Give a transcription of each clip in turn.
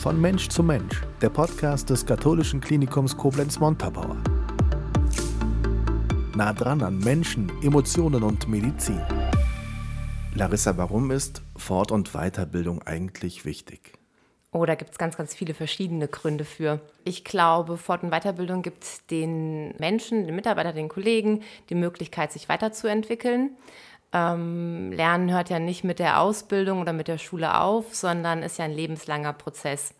Von Mensch zu Mensch, der Podcast des katholischen Klinikums Koblenz-Montabaur. Nah dran an Menschen, Emotionen und Medizin. Larissa, warum ist Fort- und Weiterbildung eigentlich wichtig? Oh, da gibt es ganz, ganz viele verschiedene Gründe für. Ich glaube, Fort- und Weiterbildung gibt den Menschen, den Mitarbeitern, den Kollegen die Möglichkeit, sich weiterzuentwickeln. Ähm, Lernen hört ja nicht mit der Ausbildung oder mit der Schule auf, sondern ist ja ein lebenslanger Prozess.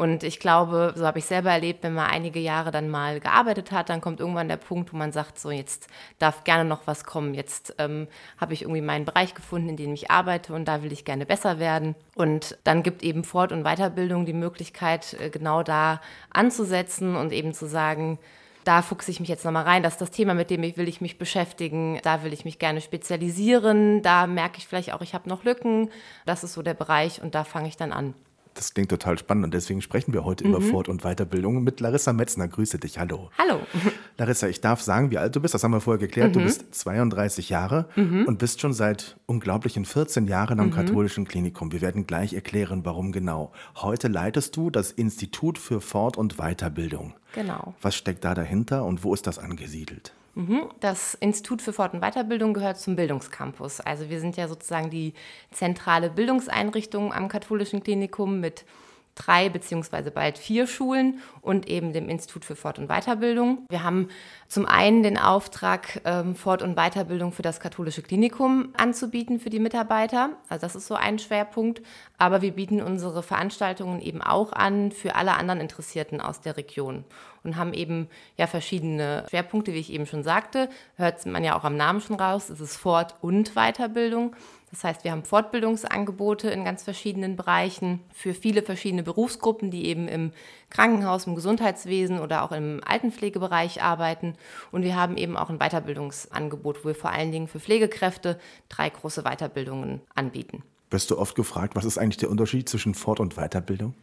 Und ich glaube, so habe ich selber erlebt, wenn man einige Jahre dann mal gearbeitet hat, dann kommt irgendwann der Punkt, wo man sagt, so jetzt darf gerne noch was kommen. Jetzt ähm, habe ich irgendwie meinen Bereich gefunden, in dem ich arbeite und da will ich gerne besser werden. Und dann gibt eben Fort- und Weiterbildung die Möglichkeit, äh, genau da anzusetzen und eben zu sagen, da fuchse ich mich jetzt nochmal rein. Das ist das Thema, mit dem ich, will ich mich beschäftigen. Da will ich mich gerne spezialisieren. Da merke ich vielleicht auch, ich habe noch Lücken. Das ist so der Bereich und da fange ich dann an. Das klingt total spannend und deswegen sprechen wir heute mhm. über Fort- und Weiterbildung mit Larissa Metzner. Grüße dich, hallo. Hallo. Larissa, ich darf sagen, wie alt du bist, das haben wir vorher geklärt. Mhm. Du bist 32 Jahre mhm. und bist schon seit unglaublichen 14 Jahren am mhm. katholischen Klinikum. Wir werden gleich erklären, warum genau. Heute leitest du das Institut für Fort- und Weiterbildung. Genau. Was steckt da dahinter und wo ist das angesiedelt? Mhm. Das Institut für Fort- und Weiterbildung gehört zum Bildungscampus. Also wir sind ja sozusagen die zentrale Bildungseinrichtung am katholischen Klinikum mit drei beziehungsweise bald vier Schulen und eben dem Institut für Fort- und Weiterbildung. Wir haben zum einen den Auftrag, ähm, Fort- und Weiterbildung für das katholische Klinikum anzubieten für die Mitarbeiter. Also das ist so ein Schwerpunkt. Aber wir bieten unsere Veranstaltungen eben auch an für alle anderen Interessierten aus der Region und haben eben ja verschiedene Schwerpunkte, wie ich eben schon sagte. Hört man ja auch am Namen schon raus. Es ist Fort- und Weiterbildung. Das heißt, wir haben Fortbildungsangebote in ganz verschiedenen Bereichen für viele verschiedene Berufsgruppen, die eben im Krankenhaus, im Gesundheitswesen oder auch im Altenpflegebereich arbeiten. Und wir haben eben auch ein Weiterbildungsangebot, wo wir vor allen Dingen für Pflegekräfte drei große Weiterbildungen anbieten. Wirst du oft gefragt, was ist eigentlich der Unterschied zwischen Fort- und Weiterbildung?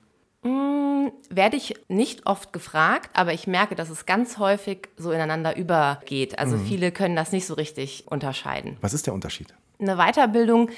Mmh, werde ich nicht oft gefragt, aber ich merke, dass es ganz häufig so ineinander übergeht. Also mhm. viele können das nicht so richtig unterscheiden. Was ist der Unterschied? Eine Weiterbildung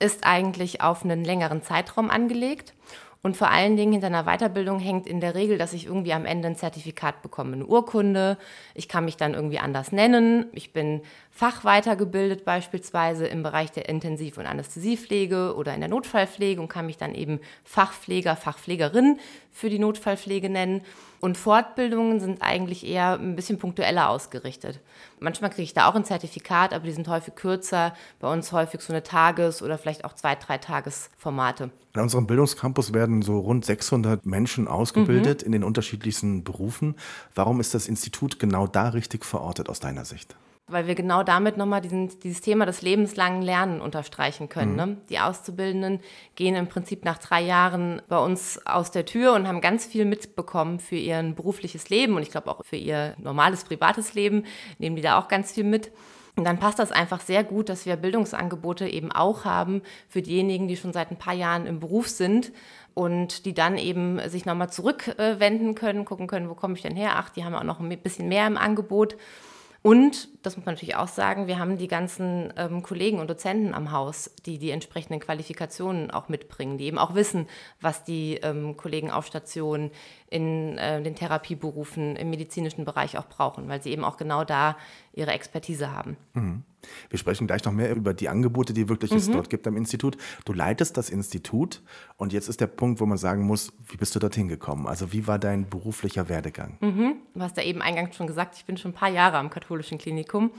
ist eigentlich auf einen längeren Zeitraum angelegt. Und vor allen Dingen hinter einer Weiterbildung hängt in der Regel, dass ich irgendwie am Ende ein Zertifikat bekomme, eine Urkunde. Ich kann mich dann irgendwie anders nennen. Ich bin fachweitergebildet beispielsweise im Bereich der Intensiv- und Anästhesiepflege oder in der Notfallpflege und kann mich dann eben Fachpfleger, Fachpflegerin für die Notfallpflege nennen. Und Fortbildungen sind eigentlich eher ein bisschen punktueller ausgerichtet. Manchmal kriege ich da auch ein Zertifikat, aber die sind häufig kürzer. Bei uns häufig so eine Tages- oder vielleicht auch zwei, drei Tagesformate. In unserem Bildungscampus werden so rund 600 Menschen ausgebildet mhm. in den unterschiedlichsten Berufen. Warum ist das Institut genau da richtig verortet aus deiner Sicht? Weil wir genau damit nochmal diesen, dieses Thema des lebenslangen Lernen unterstreichen können. Mhm. Ne? Die Auszubildenden gehen im Prinzip nach drei Jahren bei uns aus der Tür und haben ganz viel mitbekommen für ihr berufliches Leben und ich glaube auch für ihr normales privates Leben, nehmen die da auch ganz viel mit. Und dann passt das einfach sehr gut, dass wir Bildungsangebote eben auch haben für diejenigen, die schon seit ein paar Jahren im Beruf sind und die dann eben sich nochmal zurückwenden können, gucken können, wo komme ich denn her? Ach, die haben auch noch ein bisschen mehr im Angebot. Und, das muss man natürlich auch sagen, wir haben die ganzen ähm, Kollegen und Dozenten am Haus, die die entsprechenden Qualifikationen auch mitbringen, die eben auch wissen, was die ähm, Kollegen auf Station in äh, den Therapieberufen im medizinischen Bereich auch brauchen, weil sie eben auch genau da ihre Expertise haben. Mhm. Wir sprechen gleich noch mehr über die Angebote, die wirklich mhm. es dort gibt am Institut. Du leitest das Institut und jetzt ist der Punkt, wo man sagen muss, wie bist du dorthin gekommen? Also wie war dein beruflicher Werdegang? Mhm. Du hast ja eben eingangs schon gesagt, ich bin schon ein paar Jahre am katholischen Klinikum.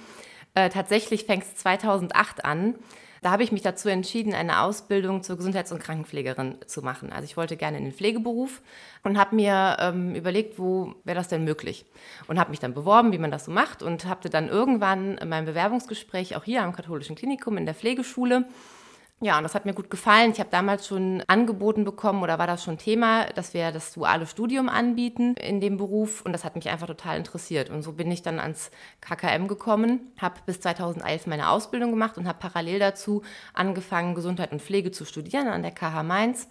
Äh, tatsächlich fängt es 2008 an. Da habe ich mich dazu entschieden, eine Ausbildung zur Gesundheits- und Krankenpflegerin zu machen. Also ich wollte gerne in den Pflegeberuf und habe mir ähm, überlegt, wo wäre das denn möglich? Und habe mich dann beworben, wie man das so macht und hatte dann irgendwann mein Bewerbungsgespräch auch hier am katholischen Klinikum in der Pflegeschule ja, und das hat mir gut gefallen. Ich habe damals schon angeboten bekommen oder war das schon Thema, dass wir das duale Studium anbieten in dem Beruf und das hat mich einfach total interessiert. Und so bin ich dann ans KKM gekommen, habe bis 2011 meine Ausbildung gemacht und habe parallel dazu angefangen, Gesundheit und Pflege zu studieren an der KH Mainz.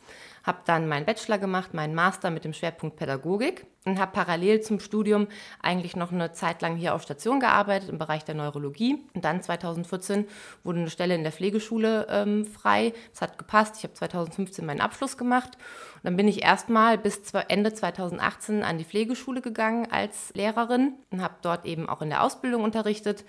Habe dann meinen Bachelor gemacht, meinen Master mit dem Schwerpunkt Pädagogik und habe parallel zum Studium eigentlich noch eine Zeit lang hier auf Station gearbeitet im Bereich der Neurologie. Und dann 2014 wurde eine Stelle in der Pflegeschule ähm, frei. Das hat gepasst. Ich habe 2015 meinen Abschluss gemacht. Und dann bin ich erstmal bis Ende 2018 an die Pflegeschule gegangen als Lehrerin und habe dort eben auch in der Ausbildung unterrichtet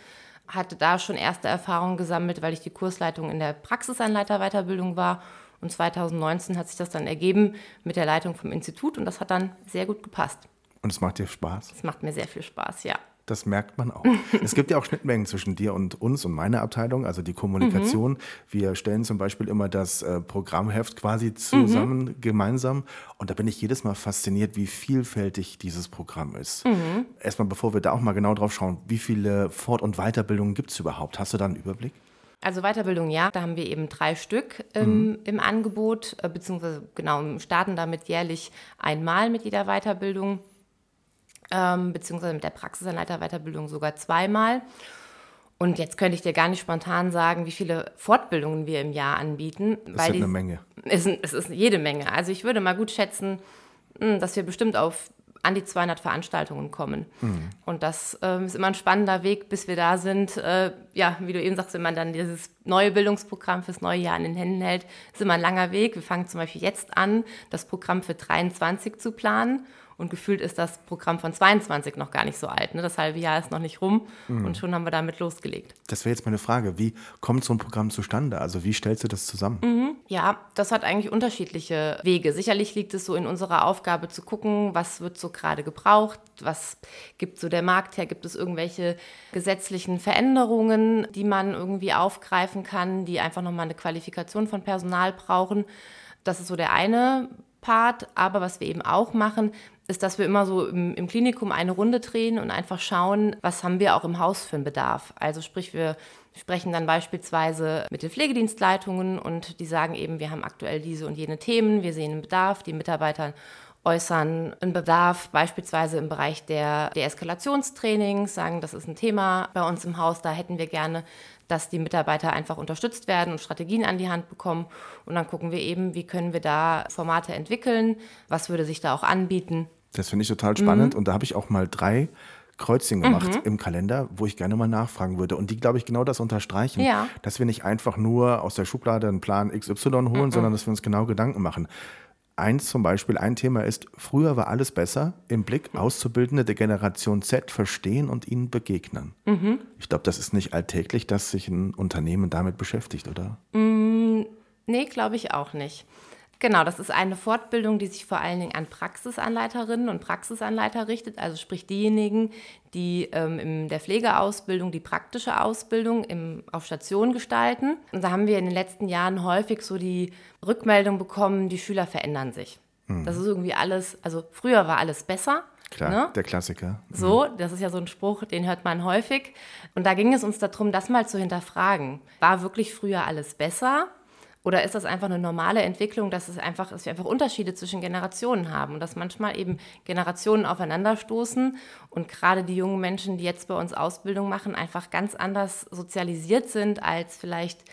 hatte da schon erste Erfahrungen gesammelt, weil ich die Kursleitung in der Praxisanleiterweiterbildung war und 2019 hat sich das dann ergeben mit der Leitung vom Institut und das hat dann sehr gut gepasst. Und es macht dir Spaß? Es macht mir sehr viel Spaß, ja. Das merkt man auch. es gibt ja auch Schnittmengen zwischen dir und uns und meiner Abteilung, also die Kommunikation. Mhm. Wir stellen zum Beispiel immer das äh, Programmheft quasi zusammen, mhm. gemeinsam. Und da bin ich jedes Mal fasziniert, wie vielfältig dieses Programm ist. Mhm. Erstmal, bevor wir da auch mal genau drauf schauen, wie viele Fort- und Weiterbildungen gibt es überhaupt? Hast du da einen Überblick? Also Weiterbildung ja, da haben wir eben drei Stück ähm, mhm. im Angebot, äh, beziehungsweise genau, starten damit jährlich einmal mit jeder Weiterbildung, ähm, beziehungsweise mit der Praxisanleiter-Weiterbildung sogar zweimal. Und jetzt könnte ich dir gar nicht spontan sagen, wie viele Fortbildungen wir im Jahr anbieten. Das ist die, eine Menge. Es, es ist jede Menge. Also ich würde mal gut schätzen, hm, dass wir bestimmt auf an die 200 Veranstaltungen kommen. Mhm. Und das äh, ist immer ein spannender Weg, bis wir da sind. Äh, ja, wie du eben sagst, wenn man dann dieses neue Bildungsprogramm fürs neue Jahr in den Händen hält, ist immer ein langer Weg. Wir fangen zum Beispiel jetzt an, das Programm für 23 zu planen. Und gefühlt ist das Programm von 22 noch gar nicht so alt. Ne? Das halbe Jahr ist noch nicht rum mhm. und schon haben wir damit losgelegt. Das wäre jetzt meine Frage. Wie kommt so ein Programm zustande? Also wie stellst du das zusammen? Mhm. Ja, das hat eigentlich unterschiedliche Wege. Sicherlich liegt es so in unserer Aufgabe zu gucken, was wird so gerade gebraucht, was gibt so der Markt her, gibt es irgendwelche gesetzlichen Veränderungen, die man irgendwie aufgreifen kann, die einfach nochmal eine Qualifikation von Personal brauchen. Das ist so der eine Part. Aber was wir eben auch machen, ist, dass wir immer so im, im, Klinikum eine Runde drehen und einfach schauen, was haben wir auch im Haus für einen Bedarf. Also sprich, wir sprechen dann beispielsweise mit den Pflegedienstleitungen und die sagen eben, wir haben aktuell diese und jene Themen, wir sehen einen Bedarf, die Mitarbeiter äußern einen Bedarf, beispielsweise im Bereich der Deeskalationstrainings, sagen, das ist ein Thema bei uns im Haus, da hätten wir gerne, dass die Mitarbeiter einfach unterstützt werden und Strategien an die Hand bekommen. Und dann gucken wir eben, wie können wir da Formate entwickeln, was würde sich da auch anbieten. Das finde ich total spannend. Mhm. Und da habe ich auch mal drei Kreuzchen gemacht mhm. im Kalender, wo ich gerne mal nachfragen würde. Und die, glaube ich, genau das unterstreichen, ja. dass wir nicht einfach nur aus der Schublade einen Plan XY holen, mhm. sondern dass wir uns genau Gedanken machen. Eins zum Beispiel, ein Thema ist, früher war alles besser, im Blick mhm. Auszubildende der Generation Z verstehen und ihnen begegnen. Mhm. Ich glaube, das ist nicht alltäglich, dass sich ein Unternehmen damit beschäftigt, oder? Mm, nee, glaube ich auch nicht. Genau, das ist eine Fortbildung, die sich vor allen Dingen an Praxisanleiterinnen und Praxisanleiter richtet, also sprich diejenigen, die ähm, in der Pflegeausbildung die praktische Ausbildung im, auf Station gestalten. Und da haben wir in den letzten Jahren häufig so die Rückmeldung bekommen, die Schüler verändern sich. Mhm. Das ist irgendwie alles, also früher war alles besser. Klar, ne? der Klassiker. Mhm. So, das ist ja so ein Spruch, den hört man häufig. Und da ging es uns darum, das mal zu hinterfragen. War wirklich früher alles besser? Oder ist das einfach eine normale Entwicklung, dass, es einfach, dass wir einfach Unterschiede zwischen Generationen haben und dass manchmal eben Generationen aufeinanderstoßen und gerade die jungen Menschen, die jetzt bei uns Ausbildung machen, einfach ganz anders sozialisiert sind als vielleicht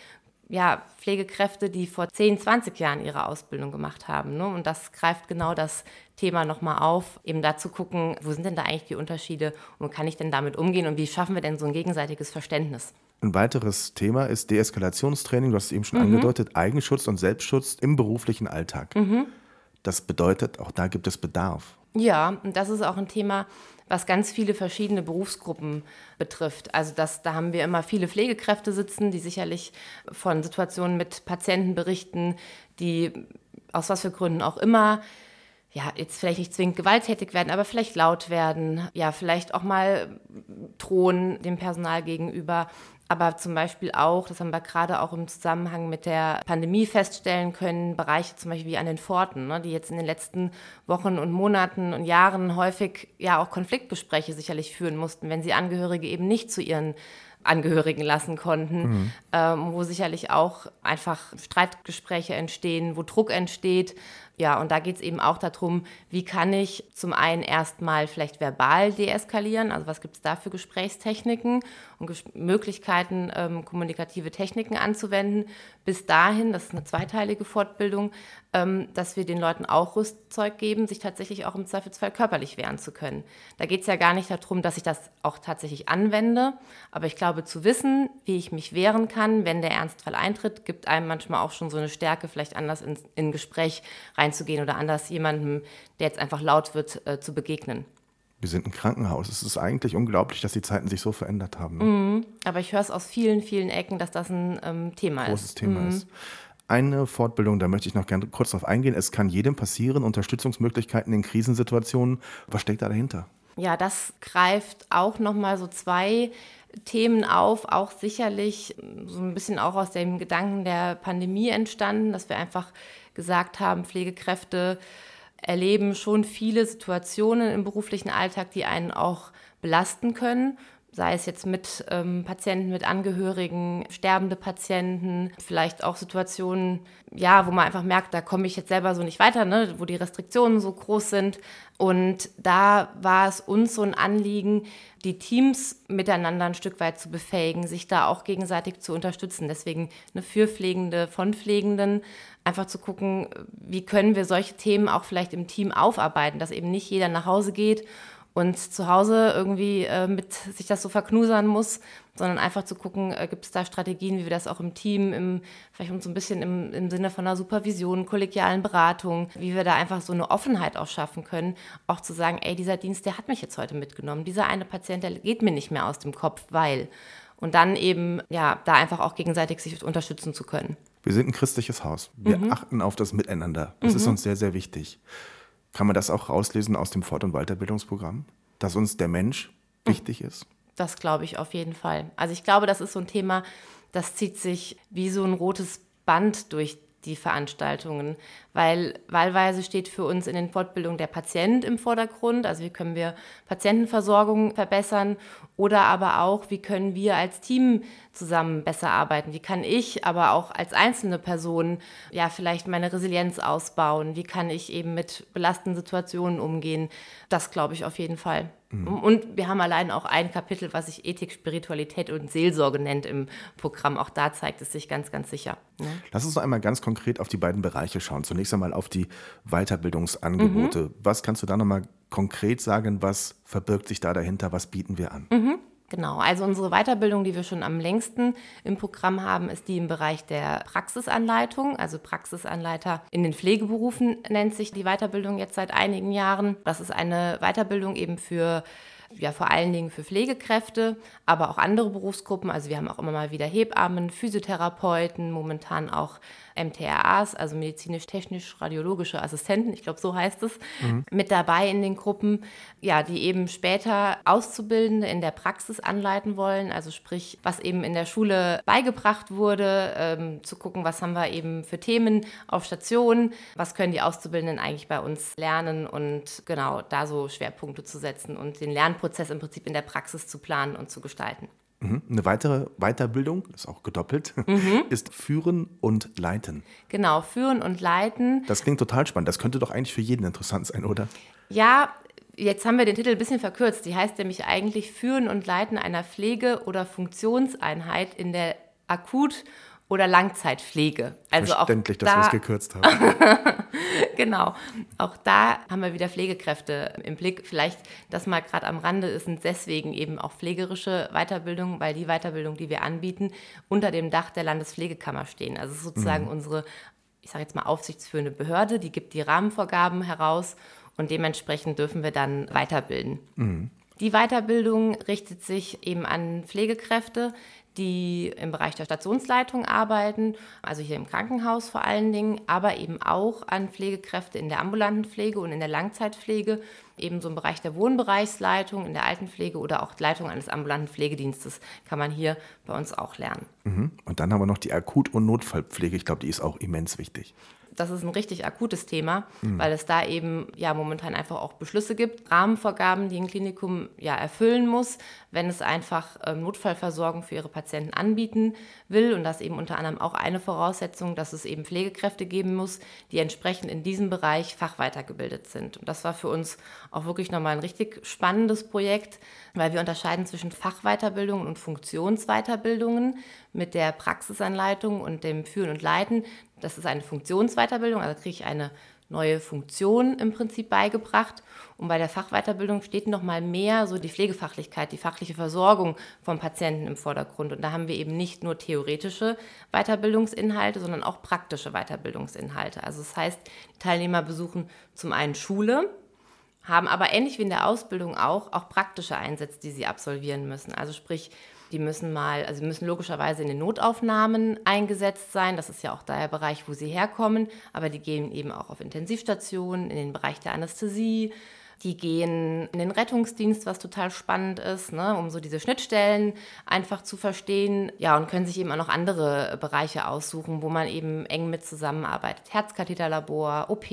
ja, Pflegekräfte, die vor 10, 20 Jahren ihre Ausbildung gemacht haben. Ne? Und das greift genau das Thema nochmal auf, eben da zu gucken, wo sind denn da eigentlich die Unterschiede und kann ich denn damit umgehen und wie schaffen wir denn so ein gegenseitiges Verständnis? Ein weiteres Thema ist Deeskalationstraining, du hast es eben schon mhm. angedeutet, Eigenschutz und Selbstschutz im beruflichen Alltag. Mhm. Das bedeutet, auch da gibt es Bedarf. Ja, und das ist auch ein Thema, was ganz viele verschiedene Berufsgruppen betrifft. Also das, da haben wir immer viele Pflegekräfte sitzen, die sicherlich von Situationen mit Patienten berichten, die aus was für Gründen auch immer ja, jetzt vielleicht nicht zwingend gewalttätig werden, aber vielleicht laut werden, ja, vielleicht auch mal drohen dem Personal gegenüber. Aber zum Beispiel auch, das haben wir gerade auch im Zusammenhang mit der Pandemie feststellen können, Bereiche zum Beispiel wie an den Pforten, ne, die jetzt in den letzten Wochen und Monaten und Jahren häufig ja auch Konfliktgespräche sicherlich führen mussten, wenn sie Angehörige eben nicht zu ihren Angehörigen lassen konnten, mhm. ähm, wo sicherlich auch einfach Streitgespräche entstehen, wo Druck entsteht, Ja, und da geht es eben auch darum, wie kann ich zum einen erstmal vielleicht verbal deeskalieren, also was gibt es da für Gesprächstechniken und Möglichkeiten, ähm, kommunikative Techniken anzuwenden, bis dahin, das ist eine zweiteilige Fortbildung, ähm, dass wir den Leuten auch Rüstzeug geben, sich tatsächlich auch im Zweifelsfall körperlich wehren zu können. Da geht es ja gar nicht darum, dass ich das auch tatsächlich anwende, aber ich glaube, zu wissen, wie ich mich wehren kann, wenn der Ernstfall eintritt, gibt einem manchmal auch schon so eine Stärke, vielleicht anders in, in Gespräch reinzugehen oder anders jemandem, der jetzt einfach laut wird, äh, zu begegnen. Wir sind ein Krankenhaus. Es ist eigentlich unglaublich, dass die Zeiten sich so verändert haben. Ne? Mhm. Aber ich höre es aus vielen, vielen Ecken, dass das ein ähm, Thema Großes ist. Thema Mhm. ist. Eine Fortbildung, da möchte ich noch gerne kurz drauf eingehen. Es kann jedem passieren, Unterstützungsmöglichkeiten in Krisensituationen. Was steckt da dahinter? Ja, das greift auch nochmal so zwei Themen auf, auch sicherlich so ein bisschen auch aus dem Gedanken der Pandemie entstanden, dass wir einfach gesagt haben, Pflegekräfte erleben schon viele Situationen im beruflichen Alltag, die einen auch belasten können. Sei es jetzt mit ähm, Patienten, mit Angehörigen, sterbende Patienten, vielleicht auch Situationen, ja, wo man einfach merkt, da komme ich jetzt selber so nicht weiter, ne, wo die Restriktionen so groß sind. Und da war es uns so ein Anliegen, die Teams miteinander ein Stück weit zu befähigen, sich da auch gegenseitig zu unterstützen. Deswegen eine für Pflegende von Pflegenden, einfach zu gucken, wie können wir solche Themen auch vielleicht im Team aufarbeiten, dass eben nicht jeder nach Hause geht und zu Hause irgendwie äh, mit sich das so verknusern muss, sondern einfach zu gucken, äh, gibt es da Strategien, wie wir das auch im Team, im, vielleicht so ein bisschen im, im Sinne von einer Supervision, kollegialen Beratung, wie wir da einfach so eine Offenheit auch schaffen können, auch zu sagen, ey, dieser Dienst, der hat mich jetzt heute mitgenommen, dieser eine Patient, der geht mir nicht mehr aus dem Kopf, weil. Und dann eben, ja, da einfach auch gegenseitig sich unterstützen zu können. Wir sind ein christliches Haus. Wir achten auf das Miteinander. Das ist uns sehr, sehr wichtig. Kann man das auch rauslesen aus dem Fort- und Weiterbildungsprogramm? Dass uns der Mensch wichtig ist? Das glaube ich auf jeden Fall. Also ich glaube, das ist so ein Thema, das zieht sich wie so ein rotes Band durch die Veranstaltungen, weil wahlweise steht für uns in den Fortbildungen der Patient im Vordergrund, also wie können wir Patientenversorgung verbessern oder aber auch, wie können wir als Team zusammen besser arbeiten, wie kann ich aber auch als einzelne Person ja vielleicht meine Resilienz ausbauen, wie kann ich eben mit belastenden Situationen umgehen, das glaube ich auf jeden Fall. Und wir haben allein auch ein Kapitel, was sich Ethik, Spiritualität und Seelsorge nennt im Programm. Auch da zeigt es sich ganz, ganz sicher. Ne? Lass uns noch einmal ganz konkret auf die beiden Bereiche schauen. Zunächst einmal auf die Weiterbildungsangebote. Was kannst du da nochmal konkret sagen? Was verbirgt sich da dahinter? Was bieten wir an? Genau, also unsere Weiterbildung, die wir schon am längsten im Programm haben, ist die im Bereich der Praxisanleitung, also Praxisanleiter in den Pflegeberufen nennt sich die Weiterbildung jetzt seit einigen Jahren. Das ist eine Weiterbildung eben für ja, vor allen Dingen für Pflegekräfte, aber auch andere Berufsgruppen. Also wir haben auch immer mal wieder Hebammen, Physiotherapeuten, momentan auch MTRAs, also medizinisch-technisch-radiologische Assistenten, ich glaube, so heißt es, mit dabei in den Gruppen, ja, die eben später Auszubildende in der Praxis anleiten wollen, also sprich, was eben in der Schule beigebracht wurde, ähm, zu gucken, was haben wir eben für Themen auf Station, was können die Auszubildenden eigentlich bei uns lernen und genau da so Schwerpunkte zu setzen und den Lernprozess im Prinzip in der Praxis zu planen und zu gestalten. Mhm. Eine weitere Weiterbildung, ist auch gedoppelt, ist Führen und Leiten. Genau, führen und leiten. Das klingt total spannend. Das könnte doch eigentlich für jeden interessant sein, oder? Ja, jetzt haben wir den Titel ein bisschen verkürzt. Die heißt nämlich eigentlich Führen und Leiten einer Pflege- oder Funktionseinheit in der Akut- oder Langzeitpflege. Also auch Verständlich, dass wir da, es gekürzt haben. genau. Auch da haben wir wieder Pflegekräfte im Blick. Vielleicht das mal gerade am Rande ist sind deswegen eben auch pflegerische Weiterbildung, weil die Weiterbildung, die wir anbieten, unter dem Dach der Landespflegekammer stehen. Also sozusagen unsere, ich sage jetzt mal, aufsichtsführende Behörde, die gibt die Rahmenvorgaben heraus und dementsprechend dürfen wir dann weiterbilden. Die Weiterbildung richtet sich eben an Pflegekräfte, die im Bereich der Stationsleitung arbeiten, also hier im Krankenhaus vor allen Dingen, aber eben auch an Pflegekräfte in der ambulanten Pflege und in der Langzeitpflege, ebenso im Bereich der Wohnbereichsleitung, in der Altenpflege oder auch Leitung eines ambulanten Pflegedienstes kann man hier bei uns auch lernen. Mhm. Und dann haben wir noch die Akut- und Notfallpflege. Ich glaube, die ist auch immens wichtig. Das ist ein richtig akutes Thema, mhm. weil es da eben ja momentan einfach auch Beschlüsse gibt, Rahmenvorgaben, die ein Klinikum ja erfüllen muss, wenn es einfach ähm, Notfallversorgung für ihre Patienten anbieten will. Und das eben unter anderem auch eine Voraussetzung, dass es eben Pflegekräfte geben muss, die entsprechend in diesem Bereich fachweitergebildet sind. Und das war für uns auch wirklich nochmal ein richtig spannendes Projekt, weil wir unterscheiden zwischen Fachweiterbildungen und Funktionsweiterbildungen mit der Praxisanleitung und dem Führen und Leiten. Das ist eine Funktionsweiterbildung, also kriege ich eine neue Funktion im Prinzip beigebracht. Und bei der Fachweiterbildung steht noch mal mehr so die Pflegefachlichkeit, die fachliche Versorgung vom Patienten im Vordergrund. Und da haben wir eben nicht nur theoretische Weiterbildungsinhalte, sondern auch praktische Weiterbildungsinhalte. Also das heißt, die Teilnehmer besuchen zum einen Schule, haben aber ähnlich wie in der Ausbildung auch, auch praktische Einsätze, die sie absolvieren müssen. Also sprich, die müssen mal, also müssen logischerweise in den Notaufnahmen eingesetzt sein. Das ist ja auch der Bereich, wo sie herkommen. Aber die gehen eben auch auf Intensivstationen, in den Bereich der Anästhesie, die gehen in den Rettungsdienst, was total spannend ist, ne, um so diese Schnittstellen einfach zu verstehen. Ja, und können sich eben auch noch andere Bereiche aussuchen, wo man eben eng mit zusammenarbeitet. Herzkatheterlabor, OP,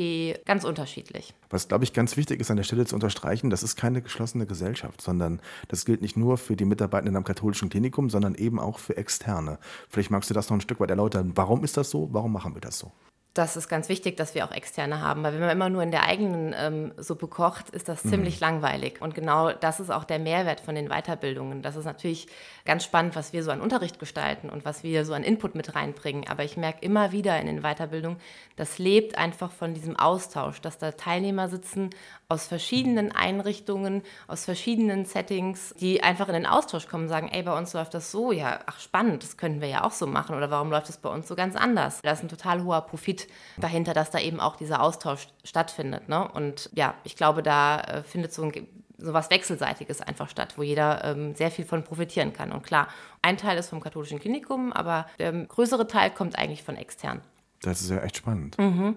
ganz unterschiedlich. Was, glaube ich, ganz wichtig ist an der Stelle zu unterstreichen, das ist keine geschlossene Gesellschaft, sondern das gilt nicht nur für die Mitarbeitenden am katholischen Klinikum, sondern eben auch für Externe. Vielleicht magst du das noch ein Stück weit erläutern. Warum ist das so? Warum machen wir das so? Das ist ganz wichtig, dass wir auch Externe haben, weil wenn man immer nur in der eigenen ähm, Suppe kocht, ist das mhm. ziemlich langweilig. Und genau das ist auch der Mehrwert von den Weiterbildungen. Das ist natürlich ganz spannend, was wir so an Unterricht gestalten und was wir so an Input mit reinbringen. Aber ich merke immer wieder in den Weiterbildungen, das lebt einfach von diesem Austausch, dass da Teilnehmer sitzen aus verschiedenen Einrichtungen, aus verschiedenen Settings, die einfach in den Austausch kommen und sagen, ey, bei uns läuft das so, ja, ach spannend, das könnten wir ja auch so machen oder warum läuft das bei uns so ganz anders? Da ist ein total hoher Profit dahinter, dass da eben auch dieser Austausch stattfindet. Ne? Und ja, ich glaube, da äh, findet so ein so was Wechselseitiges einfach statt, wo jeder ähm, sehr viel von profitieren kann. Und klar, ein Teil ist vom katholischen Klinikum, aber der größere Teil kommt eigentlich von extern. Das ist ja echt spannend. Mhm.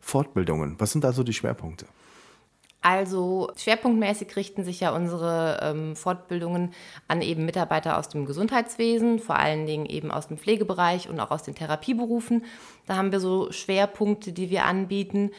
Fortbildungen, was sind da so die Schwerpunkte? Also schwerpunktmäßig richten sich ja unsere ähm, Fortbildungen an eben Mitarbeiter aus dem Gesundheitswesen, vor allen Dingen eben aus dem Pflegebereich und auch aus den Therapieberufen. Da haben wir so Schwerpunkte, die wir anbieten,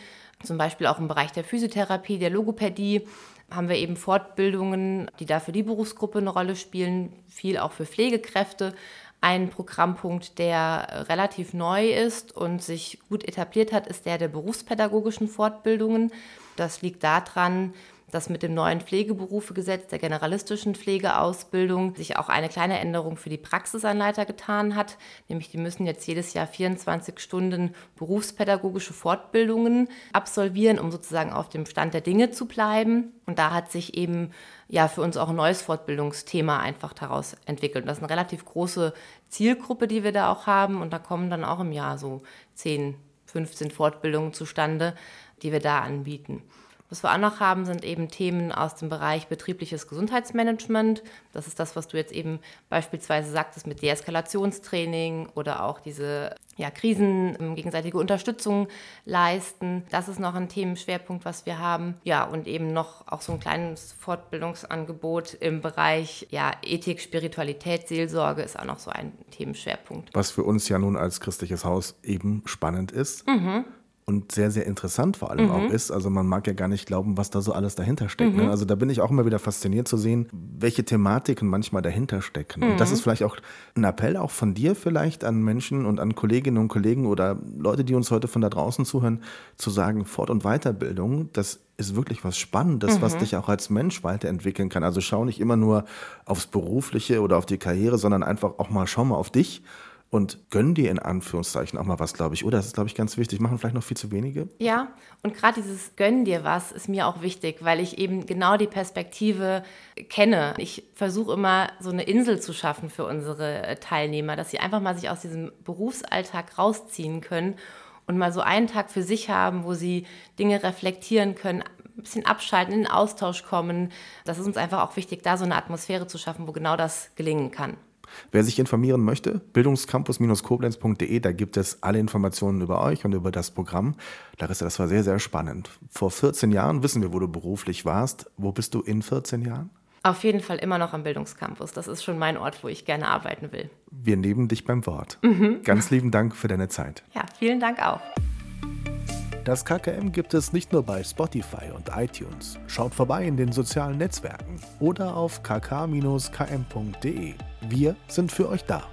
zum Beispiel auch im Bereich der Physiotherapie, der Logopädie haben wir eben Fortbildungen, die da für die Berufsgruppe eine Rolle spielen, viel auch für Pflegekräfte. Ein Programmpunkt, der relativ neu ist und sich gut etabliert hat, ist der der berufspädagogischen Fortbildungen. Das liegt daran, dass mit dem neuen Pflegeberufegesetz der generalistischen Pflegeausbildung sich auch eine kleine Änderung für die Praxisanleiter getan hat. Nämlich die müssen jetzt jedes Jahr 24 Stunden berufspädagogische Fortbildungen absolvieren, um sozusagen auf dem Stand der Dinge zu bleiben. Und da hat sich eben ja für uns auch ein neues Fortbildungsthema einfach daraus entwickelt. Und das ist eine relativ große Zielgruppe, die wir da auch haben. Und da kommen dann auch im Jahr so 10, 15 Fortbildungen zustande, die wir da anbieten. Was wir auch noch haben, sind eben Themen aus dem Bereich betriebliches Gesundheitsmanagement. Das ist das, was du jetzt eben beispielsweise sagtest mit Deeskalationstraining oder auch diese ja, Krisen, ähm, gegenseitige Unterstützung leisten. Das ist noch ein Themenschwerpunkt, was wir haben. Ja, und eben noch auch so ein kleines Fortbildungsangebot im Bereich ja, Ethik, Spiritualität, Seelsorge ist auch noch so ein Themenschwerpunkt. Was für uns ja nun als christliches Haus eben spannend ist. Mhm und sehr, sehr interessant vor allem mhm. auch ist. Also man mag ja gar nicht glauben, was da so alles dahinter steckt. Ne? Mhm. Ne? Also da bin ich auch immer wieder fasziniert zu sehen, welche Thematiken manchmal dahinter stecken. Mhm. Und das mhm. ist vielleicht auch ein Appell auch von dir vielleicht an Menschen und an Kolleginnen und Kollegen oder Leute, die uns heute von da draußen zuhören, zu sagen, Fort- und Weiterbildung, das ist wirklich was Spannendes, was mhm. dich auch als Mensch weiterentwickeln kann. Also schau nicht immer nur aufs Berufliche oder auf die Karriere, sondern einfach auch mal schau mal auf dich und gönn dir in Anführungszeichen auch mal was, glaube ich. Oder das ist, glaube ich, ganz wichtig. Machen vielleicht noch viel zu wenige? Ja, und gerade dieses gönn dir was ist mir auch wichtig, weil ich eben genau die Perspektive kenne. Ich versuche immer so eine Insel zu schaffen für unsere äh, Teilnehmer, dass sie einfach mal sich aus diesem Berufsalltag rausziehen können und mal so einen Tag für sich haben, wo sie Dinge reflektieren können, ein bisschen abschalten, in den Austausch kommen. Das ist uns einfach auch wichtig, da so eine Atmosphäre zu schaffen, wo genau das gelingen kann. Wer sich informieren möchte, bildungscampus-koblenz.de, da gibt es alle Informationen über euch und über das Programm. Larissa, das war sehr, sehr spannend. Vor 14 Jahren wissen wir, wo du beruflich warst. Wo bist du in 14 Jahren? Auf jeden Fall immer noch am Bildungscampus. Das ist schon mein Ort, wo ich gerne arbeiten will. Wir nehmen dich beim Wort. Mhm. Ganz lieben Dank für deine Zeit. Ja, vielen Dank auch. Das KKM gibt es nicht nur bei Spotify und iTunes. Schaut vorbei in den sozialen Netzwerken oder auf kk-km.de. Wir sind für euch da.